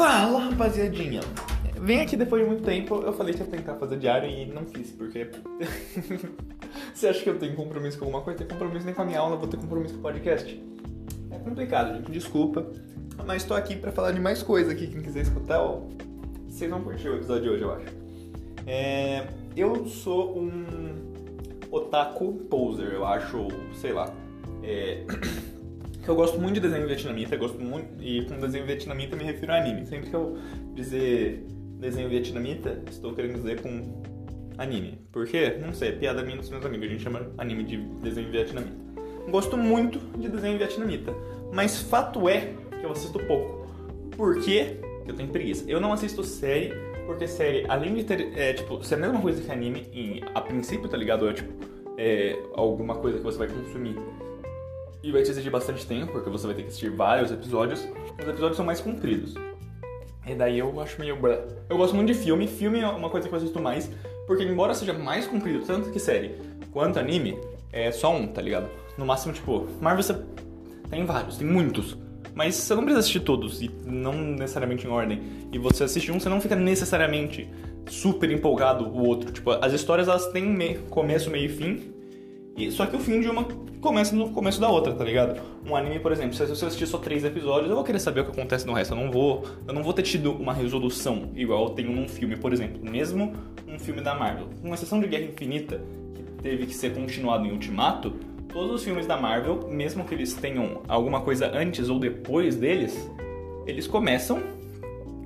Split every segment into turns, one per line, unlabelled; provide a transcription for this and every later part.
Fala, rapaziadinha. Vem aqui depois de muito tempo. Eu falei que ia tentar fazer diário e não fiz, porque. Você acha que eu tenho compromisso com alguma coisa? Tem compromisso nem com a minha aula, vou ter compromisso com o podcast. É complicado, gente. Desculpa. Mas tô aqui pra falar de mais coisa aqui. Quem quiser escutar, ó. Vocês vão curtir o episódio de hoje, eu acho. É... Eu sou um otaku poser, eu acho, sei lá. É... eu gosto muito de desenho vietnamita, gosto muito. E com desenho vietnamita me refiro a anime. Sempre que eu dizer desenho vietnamita, estou querendo dizer com anime. Por quê? Não sei, é piada minha dos meus amigos. A gente chama anime de desenho vietnamita. Gosto muito de desenho vietnamita. Mas fato é que eu assisto pouco. Por quê? Eu tenho preguiça. Eu não assisto série, porque série, além de ter, é, tipo, ser a mesma coisa que anime, em, a princípio, tá ligado? É, tipo, é, alguma coisa que você vai consumir e vai te exigir bastante tempo, porque você vai ter que assistir vários episódios. Os episódios são mais compridos. E daí eu acho meio. Eu gosto muito de filme. Filme é uma coisa que eu assisto mais, porque embora seja mais comprido, tanto que série quanto anime, é só um, tá ligado? No máximo, tipo, Marvel você tem vários, tem muitos. Mas você não precisa assistir todos, e não necessariamente em ordem. E você assiste um, você não fica necessariamente super empolgado o outro. Tipo, as histórias elas têm meio, começo, meio e fim, e, só que o fim de uma começa no começo da outra, tá ligado? Um anime, por exemplo, se eu assistir só três episódios, eu vou querer saber o que acontece no resto. Eu não vou, eu não vou ter tido uma resolução igual eu tenho num filme, por exemplo. Mesmo um filme da Marvel. Com exceção de Guerra Infinita, que teve que ser continuado em Ultimato, todos os filmes da Marvel, mesmo que eles tenham alguma coisa antes ou depois deles, eles começam,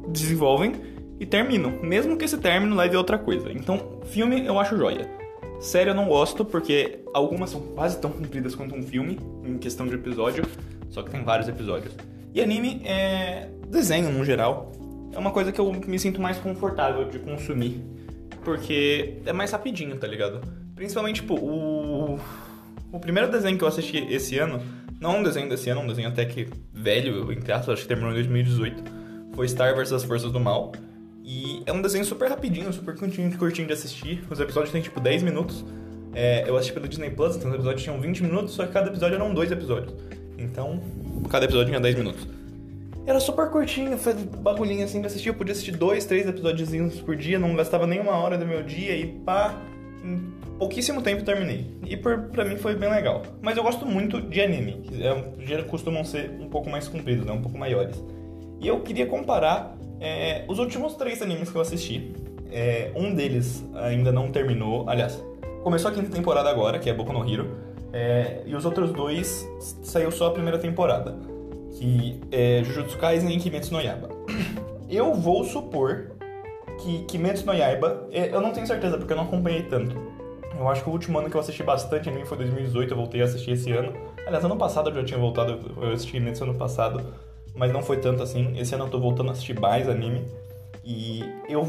desenvolvem e terminam. Mesmo que esse término leve a outra coisa. Então, filme eu acho joia. Série eu não gosto, porque algumas são quase tão compridas quanto um filme, em questão de episódio, só que tem vários episódios. E anime é. desenho no geral. É uma coisa que eu me sinto mais confortável de consumir. Porque é mais rapidinho, tá ligado? Principalmente, tipo, o. O primeiro desenho que eu assisti esse ano, não um desenho desse ano, um desenho até que velho, entre aspas, acho que terminou em 2018, foi Star vs as Forças do Mal. E é um desenho super rapidinho, super curtinho, curtinho de assistir. Os episódios têm tipo 10 minutos. É, eu assisti pelo Disney Plus, então os episódios tinham 20 minutos, só que cada episódio eram dois episódios. Então, cada episódio tinha 10 minutos. Era super curtinho, foi bagulhinho assim de assistir. Eu podia assistir dois, três episódios por dia, não gastava nem uma hora do meu dia e pá, em pouquíssimo tempo terminei. E por, pra mim foi bem legal. Mas eu gosto muito de anime, que é, costumam ser um pouco mais compridos, né? um pouco maiores. E eu queria comparar é, os últimos três animes que eu assisti, é, um deles ainda não terminou. Aliás, começou a quinta temporada agora, que é Boku no Hero. É, e os outros dois saiu só a primeira temporada, que é Jujutsu Kaisen e Kimetsu no Yaiba. Eu vou supor que Kimetsu no Yaiba, é, eu não tenho certeza porque eu não acompanhei tanto. Eu acho que o último ano que eu assisti bastante anime foi 2018, eu voltei a assistir esse ano. Aliás, ano passado eu já tinha voltado, eu assisti Kimetsu ano passado mas não foi tanto assim. Esse ano eu tô voltando a assistir mais anime. E eu,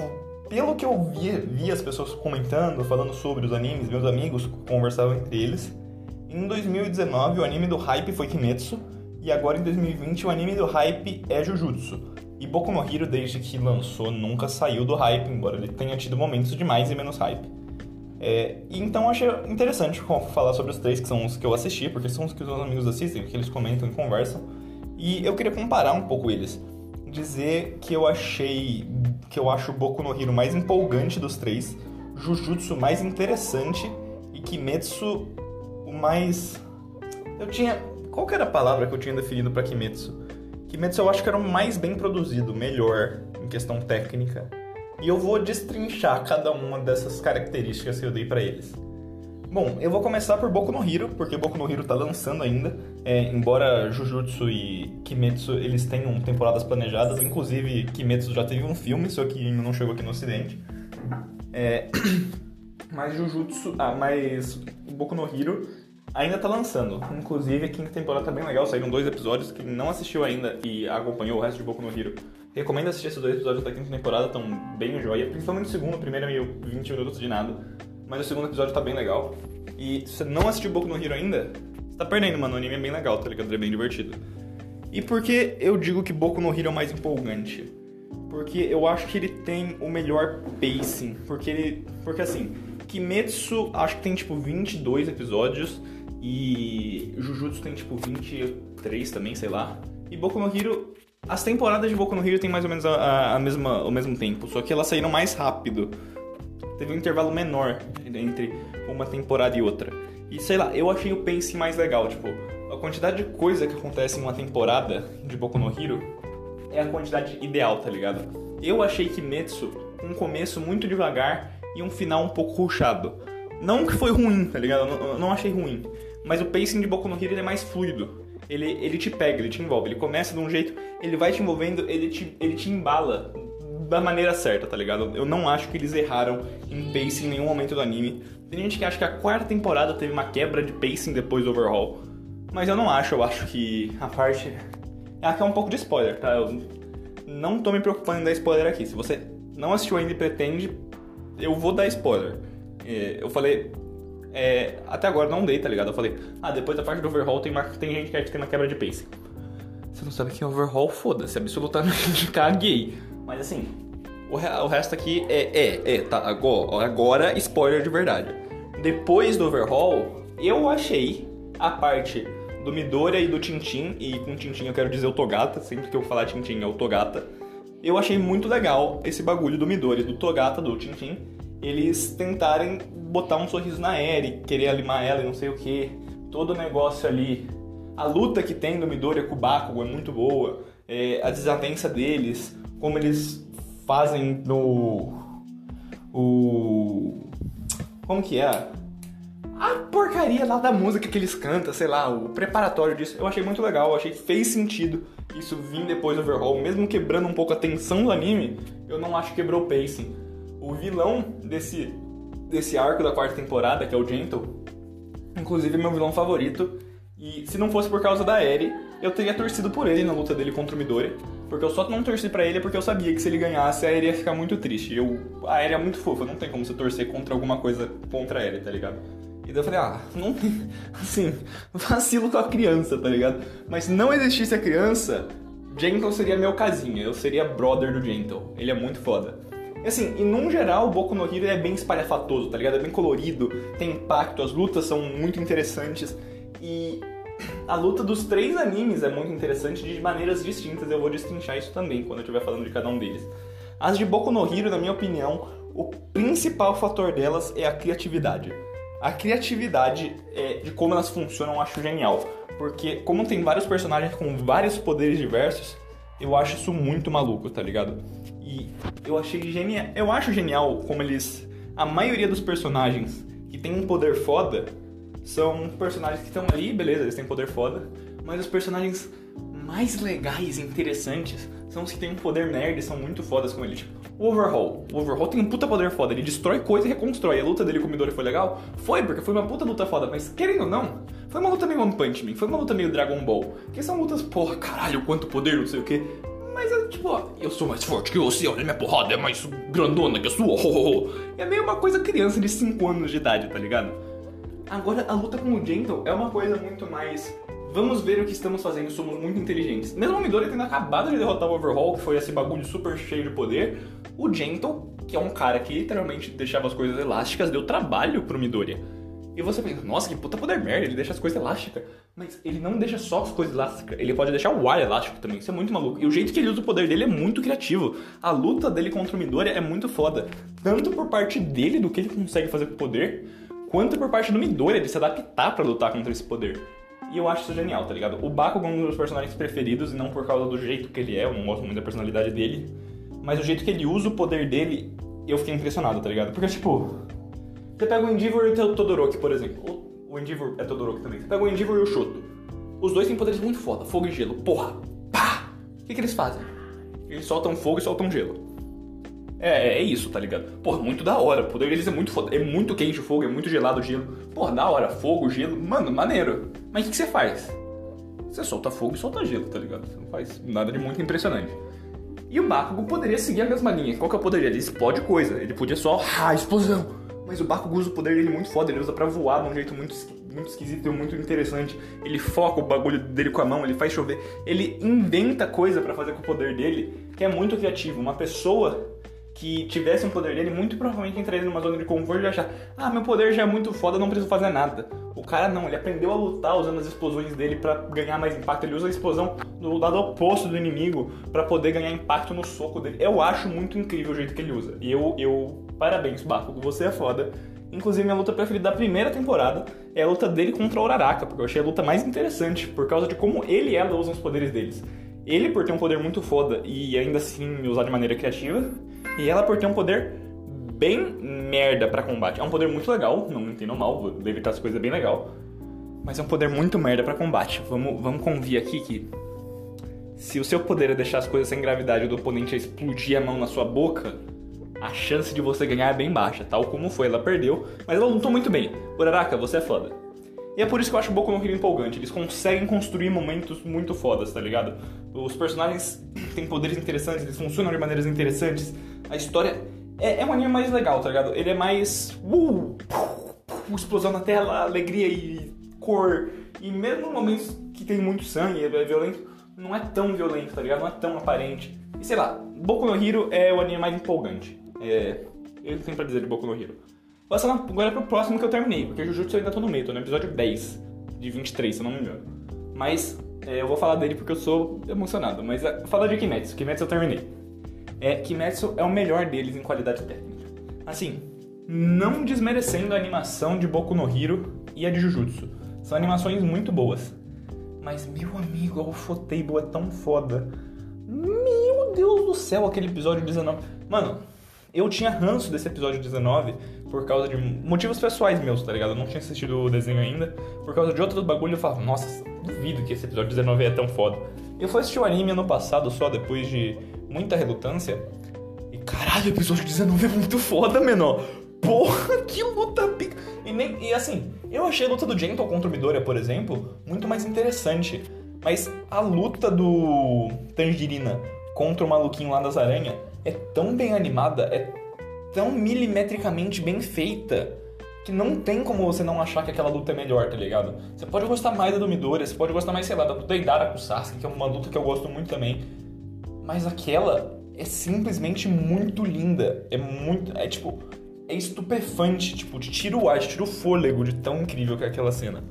pelo que eu vi, vi as pessoas comentando, falando sobre os animes, meus amigos conversavam entre eles. Em 2019 o anime do hype foi Kimetsu. E agora em 2020 o anime do hype é Jujutsu. E Boku no Hero, desde que lançou, nunca saiu do hype, embora ele tenha tido momentos de mais e menos hype. É, então achei interessante falar sobre os três, que são os que eu assisti, porque são os que os meus amigos assistem, que eles comentam e conversam. E eu queria comparar um pouco eles. Dizer que eu achei. que eu acho o Boku no Hero mais empolgante dos três, Jujutsu mais interessante e Kimetsu o mais. Eu tinha. Qual era a palavra que eu tinha definido para Kimetsu? Kimetsu eu acho que era o mais bem produzido, melhor em questão técnica. E eu vou destrinchar cada uma dessas características que eu dei para eles. Bom, eu vou começar por Boku no Hero, porque Boku no Hero tá lançando ainda. É, embora Jujutsu e Kimetsu eles tenham temporadas planejadas, inclusive Kimetsu já teve um filme, só que ainda não chegou aqui no ocidente. É, mas Jujutsu, ah, mas Boku no Hero ainda tá lançando. Inclusive a quinta temporada tá bem legal, saíram dois episódios. Quem não assistiu ainda e acompanhou o resto de Boku no Hero, recomendo assistir esses dois episódios da quinta temporada, estão bem joia. Principalmente o segundo, o primeiro é meio 20 minutos de nada mas o segundo episódio tá bem legal. E se você não assistiu Boku no Hero ainda, você tá perdendo, mano. O anime é bem legal, tá ligado? É bem divertido. E por que eu digo que Boku no Hero é o mais empolgante? Porque eu acho que ele tem o melhor pacing. Porque ele. Porque assim, Kimetsu acho que tem tipo 22 episódios. E Jujutsu tem tipo 23 também, sei lá. E Boku no Hero As temporadas de Boku no Hero tem mais ou menos a, a, mesma, o mesmo tempo, só que elas saíram mais rápido. Teve um intervalo menor entre uma temporada e outra. E sei lá, eu achei o pace mais legal, tipo, a quantidade de coisa que acontece em uma temporada de Boku no Hero é a quantidade ideal, tá ligado? Eu achei Kimetsu um começo muito devagar e um final um pouco ruchado. Não que foi ruim, tá ligado? Eu não, não achei ruim. Mas o pacing de Boku no Hero é mais fluido ele, ele te pega, ele te envolve. Ele começa de um jeito, ele vai te envolvendo, ele te, ele te embala da maneira certa, tá ligado? Eu não acho que eles erraram em pacing em nenhum momento do anime. Tem gente que acha que a quarta temporada teve uma quebra de pacing depois do overhaul. Mas eu não acho, eu acho que a parte. Aqui é um pouco de spoiler, tá? Eu não tô me preocupando em dar spoiler aqui. Se você não assistiu ainda e pretende, eu vou dar spoiler. É, eu falei, é, até agora não dei, tá ligado? Eu falei, ah, depois da parte do overhaul tem, uma, tem gente que acha que tem uma quebra de pace. Você não sabe que é overhaul, foda-se, absolutamente caguei. Mas assim, o, o resto aqui é, é, é, tá, agora, agora spoiler de verdade. Depois do overhaul, eu achei a parte do Midoriya e do Tintin, e com Tintin eu quero dizer o Togata, sempre que eu falar Tintin é o Togata. Eu achei muito legal esse bagulho do Midoriya, do Togata, do Tintin, eles tentarem botar um sorriso na Eri, querer alimar ela e não sei o que. Todo o negócio ali. A luta que tem do Midoriya com o Bakugo é muito boa. É, a desavença deles, como eles fazem no... O... Como que é? A porcaria lá da música que eles cantam, sei lá, o preparatório disso, eu achei muito legal, eu achei que fez sentido isso vir depois do overhaul, mesmo quebrando um pouco a tensão do anime, eu não acho que quebrou o pacing. O vilão desse desse arco da quarta temporada, que é o Gentle, inclusive é meu vilão favorito. E se não fosse por causa da Eri, eu teria torcido por ele na luta dele contra o Midori. Porque eu só não torci para ele porque eu sabia que se ele ganhasse, a Eri ia ficar muito triste. Eu, a Eri é muito fofa, não tem como você torcer contra alguma coisa contra a Eri, tá ligado? E daí eu falei, ah, não. Assim, vacilo com a criança, tá ligado? Mas se não existisse a criança, Gentle seria meu casinha, eu seria brother do Gentle. Ele é muito foda. Assim, e num geral, o Boku no Hero é bem espalhafatoso, tá ligado? É bem colorido, tem impacto, as lutas são muito interessantes. E a luta dos três animes é muito interessante de maneiras distintas, eu vou destrinchar isso também quando eu estiver falando de cada um deles. As de Boku no Hero, na minha opinião, o principal fator delas é a criatividade. A criatividade é, de como elas funcionam eu acho genial, porque como tem vários personagens com vários poderes diversos, eu acho isso muito maluco, tá ligado? E eu achei genial. Eu acho genial como eles. A maioria dos personagens que tem um poder foda são personagens que estão ali, beleza, eles têm poder foda, mas os personagens mais legais e interessantes são os que têm um poder nerd e são muito fodas com ele. Tipo, o Overhaul. O Overhaul tem um puta poder foda, ele destrói coisa e reconstrói. A luta dele com o Midori foi legal? Foi, porque foi uma puta luta foda, mas querendo ou não, foi uma luta meio One Punch Man, foi uma luta meio Dragon Ball. Que são lutas, porra, caralho, quanto poder, não sei o que. Mas é tipo, eu sou mais forte que você, olha minha porrada é mais grandona que a sua. É meio uma coisa criança de 5 anos de idade, tá ligado? Agora, a luta com o Gentle é uma coisa muito mais. Vamos ver o que estamos fazendo, somos muito inteligentes. Mesmo o Midori tendo acabado de derrotar o Overhaul, que foi esse bagulho super cheio de poder, o Gentle, que é um cara que literalmente deixava as coisas elásticas, deu trabalho pro Midori. E você pensa, nossa, que puta poder merda, ele deixa as coisas elásticas. Mas ele não deixa só as coisas elásticas, ele pode deixar o ar elástico também, isso é muito maluco. E o jeito que ele usa o poder dele é muito criativo. A luta dele contra o Midori é muito foda. Tanto por parte dele, do que ele consegue fazer com o poder, quanto por parte do Midori, de se adaptar para lutar contra esse poder. E eu acho isso genial, tá ligado? O Bakugan é um dos meus personagens preferidos, e não por causa do jeito que ele é, eu não gosto muito da personalidade dele. Mas o jeito que ele usa o poder dele, eu fiquei impressionado, tá ligado? Porque, tipo, você pega o Endeavor e o Todoroki, por exemplo. O Endeavor é Todoroki também. Você pega o Endeavor e o Shoto. Os dois têm poderes muito foda, fogo e gelo. Porra, pá! O que, que eles fazem? Eles soltam fogo e soltam gelo. É, é, isso, tá ligado? Porra, muito da hora. Poder deles é muito foda. É muito quente o fogo, é muito gelado o gelo. Porra, da hora. Fogo, gelo. Mano, maneiro. Mas o que, que você faz? Você solta fogo e solta gelo, tá ligado? Você não faz nada de muito impressionante. E o Bakugo poderia seguir a mesma linha. Qual que é o poder dele? Ele explode coisa. Ele podia só... Ah, explosão! Mas o Bakugo usa o poder dele muito foda, ele usa para voar de um jeito muito, muito esquisito e muito interessante. Ele foca o bagulho dele com a mão, ele faz chover. Ele inventa coisa para fazer com o poder dele, que é muito criativo. Uma pessoa que tivesse um poder dele, muito provavelmente entraria numa zona de conforto e achar, ah, meu poder já é muito foda, não preciso fazer nada. O cara não, ele aprendeu a lutar usando as explosões dele para ganhar mais impacto. Ele usa a explosão do lado oposto do inimigo para poder ganhar impacto no soco dele. Eu acho muito incrível o jeito que ele usa. E eu, eu parabéns, Bakugo, você é foda. Inclusive, minha luta preferida da primeira temporada é a luta dele contra o Uraraka, porque eu achei a luta mais interessante, por causa de como ele e ela usam os poderes deles. Ele por ter um poder muito foda e ainda assim usar de maneira criativa, e ela por ter um poder bem merda para combate. É um poder muito legal, não entendo mal, evitar as coisas bem legal. Mas é um poder muito merda para combate. Vamos, vamos convir aqui que se o seu poder é deixar as coisas sem gravidade do oponente é explodir a mão na sua boca, a chance de você ganhar é bem baixa, tal como foi. Ela perdeu, mas ela lutou muito bem. Uraraka, você é foda. E é por isso que eu acho o Boku no Hero empolgante. Eles conseguem construir momentos muito fodas, tá ligado? Os personagens têm poderes interessantes, eles funcionam de maneiras interessantes. A história é, é um anime mais legal, tá ligado? Ele é mais. Uh, explosão na tela, alegria e cor. E mesmo momentos que tem muito sangue, é violento, não é tão violento, tá ligado? Não é tão aparente. E sei lá, Boku no Hero é o anime mais empolgante. É. Eu tenho pra dizer de Boku no Hero. Passando agora pro próximo que eu terminei, porque Jujutsu ainda tô no meio, tô no episódio 10 de 23, se eu não me engano. Mas é, eu vou falar dele porque eu sou emocionado. Mas é, fala de Kimetsu. Kimetsu eu terminei. É, Kimetsu é o melhor deles em qualidade técnica. Assim, não desmerecendo a animação de Boku no Hero e a de Jujutsu. São animações muito boas. Mas, meu amigo, o Ufotable é tão foda. Meu Deus do céu, aquele episódio 19. Mano, eu tinha ranço desse episódio 19 por causa de motivos pessoais meus, tá ligado? Eu não tinha assistido o desenho ainda. Por causa de outros bagulho, eu falava, nossa, duvido que esse episódio 19 é tão foda. Eu fui assistir o anime ano passado só, depois de muita relutância. E caralho, o episódio 19 é muito foda, menor. Porra, que luta pica. E, nem, e assim, eu achei a luta do Gentle contra o Midoriya, por exemplo, muito mais interessante. Mas a luta do Tangerina contra o maluquinho lá das aranhas é tão bem animada, é tão milimetricamente bem feita que não tem como você não achar que aquela luta é melhor, tá ligado? Você pode gostar mais da do Midoriya, você pode gostar mais, sei lá, da luta Idara com o Sasuke, que é uma luta que eu gosto muito também. Mas aquela é simplesmente muito linda. É muito. É tipo. É estupefante, tipo, te tira o ar, tira o fôlego de tão incrível que é aquela cena.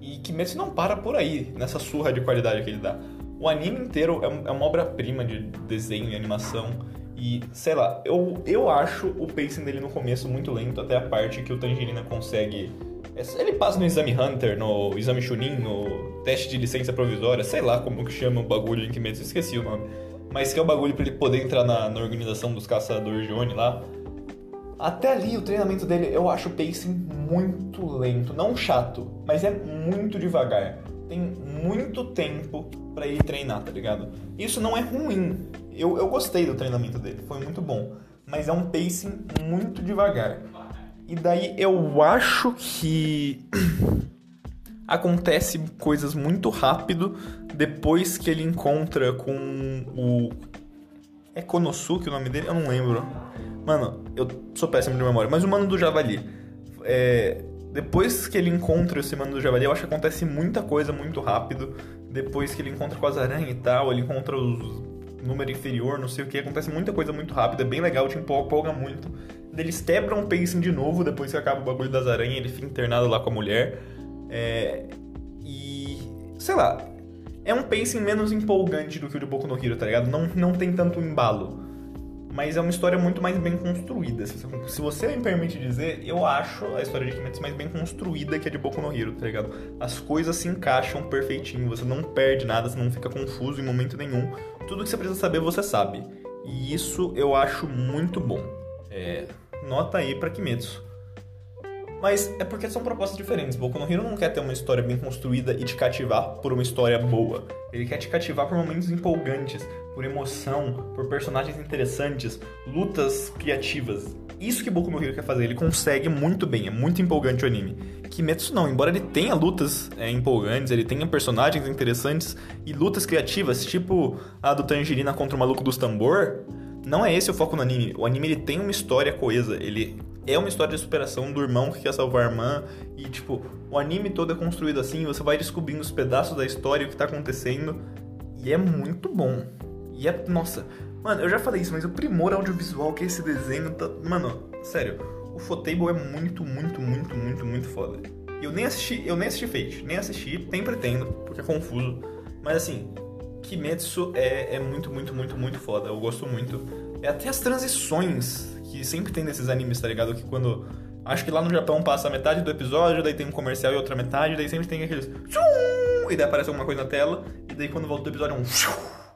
E Kimetsu não para por aí, nessa surra de qualidade que ele dá. O anime inteiro é, é uma obra-prima de desenho e animação. E, sei lá, eu, eu acho o pacing dele no começo muito lento, até a parte que o Tangerina consegue. É, ele passa no exame Hunter, no exame Chunin, no teste de licença provisória, sei lá como que chama o bagulho em que mesmo, esqueci o nome. Mas que é o bagulho pra ele poder entrar na, na organização dos caçadores de Oni lá. Até ali, o treinamento dele, eu acho o pacing muito lento. Não chato, mas é muito devagar. Tem muito tempo para ele treinar, tá ligado? Isso não é ruim. Eu, eu gostei do treinamento dele, foi muito bom. Mas é um pacing muito devagar. E daí eu acho que acontece coisas muito rápido depois que ele encontra com o. É Konosuke o nome dele? Eu não lembro. Mano, eu sou péssimo de memória, mas o mano do Javali. É, depois que ele encontra esse mano do Javali, eu acho que acontece muita coisa muito rápido. Depois que ele encontra com as aranhas e tal, ele encontra os número inferior, não sei o que, acontece muita coisa muito rápida, bem legal, te empolga muito. Eles quebram o pacing de novo depois que acaba o bagulho das aranhas, ele fica internado lá com a mulher. É... E. sei lá. É um pacing menos empolgante do que o de Boku no Hero, tá ligado? Não, não tem tanto embalo mas é uma história muito mais bem construída. Se você me permite dizer, eu acho a história de Kimetsu mais bem construída que a de Boku no Hero, tá ligado? As coisas se encaixam perfeitinho, você não perde nada, você não fica confuso em momento nenhum. Tudo que você precisa saber, você sabe. E isso eu acho muito bom. É, nota aí pra Kimetsu. Mas é porque são propostas diferentes. Boku no Hero não quer ter uma história bem construída e te cativar por uma história boa. Ele quer te cativar por momentos empolgantes, por emoção, por personagens interessantes, lutas criativas. Isso que Boku no Hero quer fazer, ele consegue muito bem, é muito empolgante o anime. Kimetsu não, embora ele tenha lutas é, empolgantes, ele tenha personagens interessantes e lutas criativas, tipo a do Tangerina contra o maluco dos tambor, não é esse o foco no anime. O anime ele tem uma história coesa, ele é uma história de superação do irmão que quer salvar a irmã e tipo, o anime todo é construído assim, você vai descobrindo os pedaços da história, o que tá acontecendo e é muito bom. E é, nossa, Mano, eu já falei isso, mas o primor audiovisual que esse desenho tá. Mano, sério, o Fotable é muito, muito, muito, muito, muito foda. Eu nem assisti, eu nem assisti Fate, nem assisti, nem pretendo, porque é confuso. Mas assim, Kimetsu é, é muito, muito, muito, muito foda. Eu gosto muito. É até as transições que sempre tem nesses animes, tá ligado? Que quando. Acho que lá no Japão passa metade do episódio, daí tem um comercial e outra metade, daí sempre tem aqueles. E daí aparece alguma coisa na tela, e daí quando volta o episódio é um.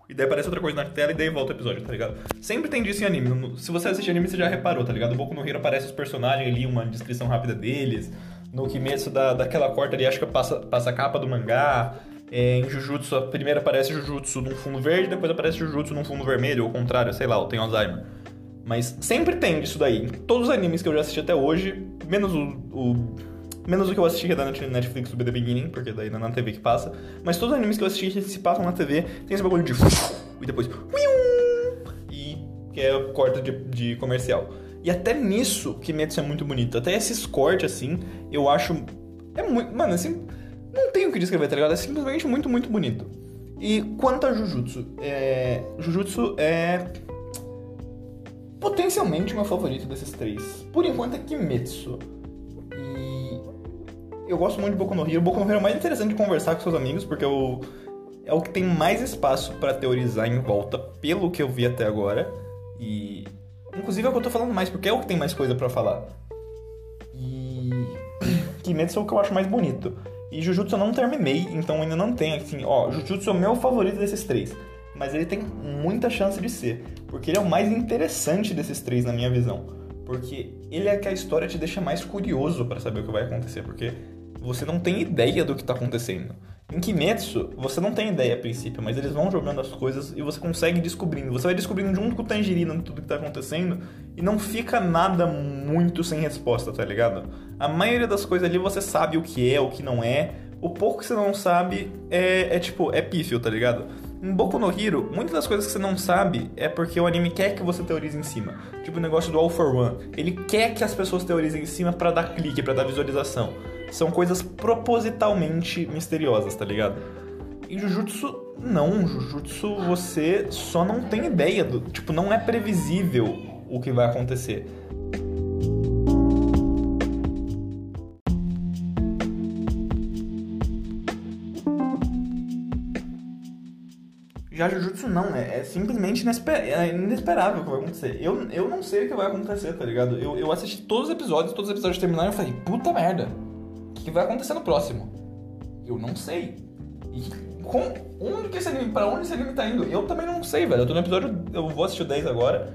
E daí aparece outra coisa na tela e daí volta o episódio, tá ligado? Sempre tem disso em anime. Se você assistir anime, você já reparou, tá ligado? O Boku no Hero aparece os personagens ali, uma descrição rápida deles. No Kimetsu, da, daquela corta ali, acho que passa, passa a capa do mangá. É, em Jujutsu, a primeira aparece Jujutsu num fundo verde, depois aparece Jujutsu num fundo vermelho, ou ao contrário, sei lá, eu tenho Alzheimer. Mas sempre tem isso daí. Todos os animes que eu já assisti até hoje, menos o, o menos o que eu assisti que é da Netflix, o The Beginning, porque daí não é na TV que passa. Mas todos os animes que eu assisti que se passam na TV tem esse bagulho de. E depois. E que é corte de, de comercial. E até nisso, Kimetsu é muito bonito. Até esses cortes, assim, eu acho. É muito. Mano, assim. Não tenho o que descrever, tá ligado? É simplesmente muito, muito bonito. E quanto a Jujutsu, é... Jujutsu é potencialmente meu favorito desses três. Por enquanto é Kimetsu. E eu gosto muito de Boku no Hero. Boku no Hero é mais interessante de conversar com seus amigos, porque eu... é o que tem mais espaço para teorizar em volta, pelo que eu vi até agora. E inclusive é o que eu tô falando mais, porque é o que tem mais coisa para falar. E Kimetsu é o que eu acho mais bonito. E Jujutsu eu não terminei, então ainda não tem assim, ó, Jujutsu é o meu favorito desses três. Mas ele tem muita chance de ser, porque ele é o mais interessante desses três na minha visão. Porque ele é que a história te deixa mais curioso para saber o que vai acontecer, porque você não tem ideia do que tá acontecendo. Em Kimetsu, você não tem ideia a princípio, mas eles vão jogando as coisas e você consegue descobrindo. Você vai descobrindo junto com o Tangerina tudo que tá acontecendo e não fica nada muito sem resposta, tá ligado? A maioria das coisas ali você sabe o que é, o que não é. O pouco que você não sabe é, é tipo, é pífio, tá ligado? Em Boku no Hero, muitas das coisas que você não sabe é porque o anime quer que você teorize em cima. Tipo o negócio do All for One. Ele quer que as pessoas teorizem em cima para dar clique, para dar visualização. São coisas propositalmente misteriosas, tá ligado? Em Jujutsu, não. Jujutsu, você só não tem ideia do. Tipo, não é previsível o que vai acontecer. Já Jujutsu não, é, é simplesmente é inesperável o que vai acontecer. Eu, eu não sei o que vai acontecer, tá ligado? Eu, eu assisti todos os episódios, todos os episódios terminaram e eu falei, puta merda, o que vai acontecer no próximo? Eu não sei. E com, onde que esse anime, pra onde esse anime tá indo? Eu também não sei, velho. Eu tô no episódio, eu vou assistir o 10 agora,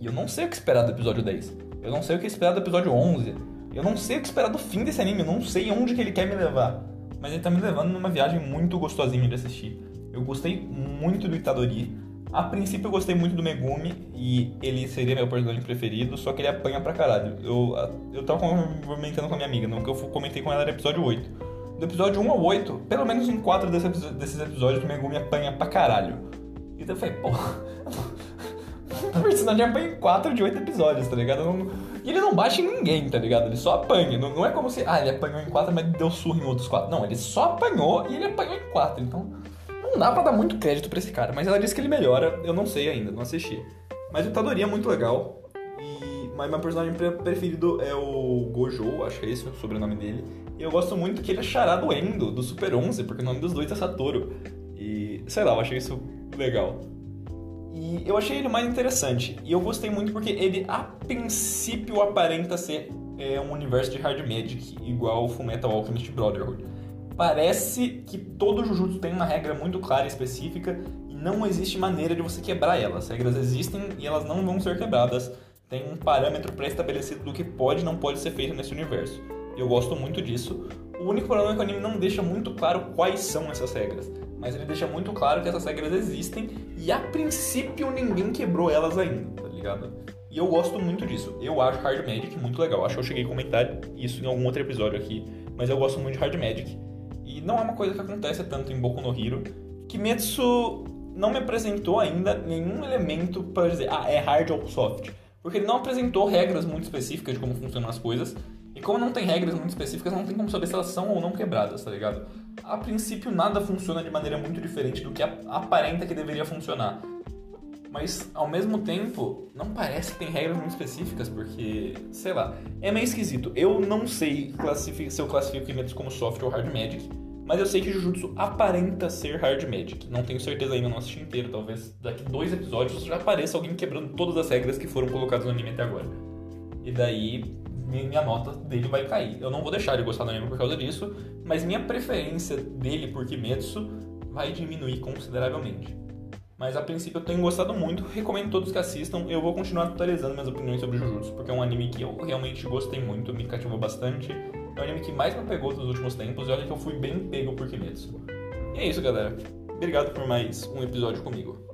e eu não sei o que esperar do episódio 10. Eu não sei o que esperar do episódio 11. Eu não sei o que esperar do fim desse anime, eu não sei onde que ele quer me levar. Mas ele tá me levando numa viagem muito gostosinha de assistir. Eu gostei muito do Itadori. A princípio eu gostei muito do Megumi e ele seria meu personagem preferido, só que ele apanha pra caralho. Eu, eu tava comentando com a minha amiga, não que eu comentei com ela era episódio 8. Do episódio 1 ao 8, pelo menos em 4 desses episódios o Megumi apanha pra caralho. E daí eu falei, porra. o personagem apanha em 4 de 8 episódios, tá ligado? Não, e ele não bate em ninguém, tá ligado? Ele só apanha. Não, não é como se, ah, ele apanhou em 4, mas deu surro em outros 4. Não, ele só apanhou e ele apanhou em 4. Então, não dá pra dar muito crédito pra esse cara, mas ela disse que ele melhora, eu não sei ainda, não assisti. Mas o Tadori é muito legal. E mas meu personagem preferido é o Gojo, acho que é esse o sobrenome dele. E eu gosto muito que ele é charado Endo, do Super 11, porque o nome dos dois é Satoru. E sei lá, eu achei isso legal. E eu achei ele mais interessante. E eu gostei muito porque ele, a princípio, aparenta ser é, um universo de Hard Magic, igual o Fullmetal Alchemist Brotherhood parece que todo Jujutsu tem uma regra muito clara e específica e não existe maneira de você quebrar elas. As regras existem e elas não vão ser quebradas. Tem um parâmetro pré-estabelecido do que pode e não pode ser feito nesse universo. Eu gosto muito disso. O único problema é que o anime não deixa muito claro quais são essas regras, mas ele deixa muito claro que essas regras existem e a princípio ninguém quebrou elas ainda, tá ligado? E eu gosto muito disso. Eu acho Hard Magic muito legal. Acho que eu cheguei a comentar isso em algum outro episódio aqui, mas eu gosto muito de Hard Magic. Não é uma coisa que acontece tanto em Boku no Hero. Kimetsu não me apresentou ainda nenhum elemento para dizer, ah, é hard ou soft. Porque ele não apresentou regras muito específicas de como funcionam as coisas. E como não tem regras muito específicas, não tem como saber se elas são ou não quebradas, tá ligado? A princípio, nada funciona de maneira muito diferente do que aparenta que deveria funcionar. Mas ao mesmo tempo, não parece que tem regras muito específicas, porque, sei lá, é meio esquisito. Eu não sei se eu classifico Kimetsu como soft ou hard magic, mas eu sei que Jujutsu aparenta ser hard magic. Não tenho certeza ainda, não assisti inteiro. Talvez daqui dois episódios já apareça alguém quebrando todas as regras que foram colocadas no anime até agora. E daí minha nota dele vai cair. Eu não vou deixar de gostar do anime por causa disso, mas minha preferência dele por Kimetsu vai diminuir consideravelmente. Mas a princípio eu tenho gostado muito, recomendo todos que assistam. Eu vou continuar atualizando minhas opiniões sobre Jujutsu, porque é um anime que eu realmente gostei muito, me cativou bastante. É o anime que mais me pegou nos últimos tempos e olha que eu fui bem pego por Kimetsu. E é isso, galera. Obrigado por mais um episódio comigo.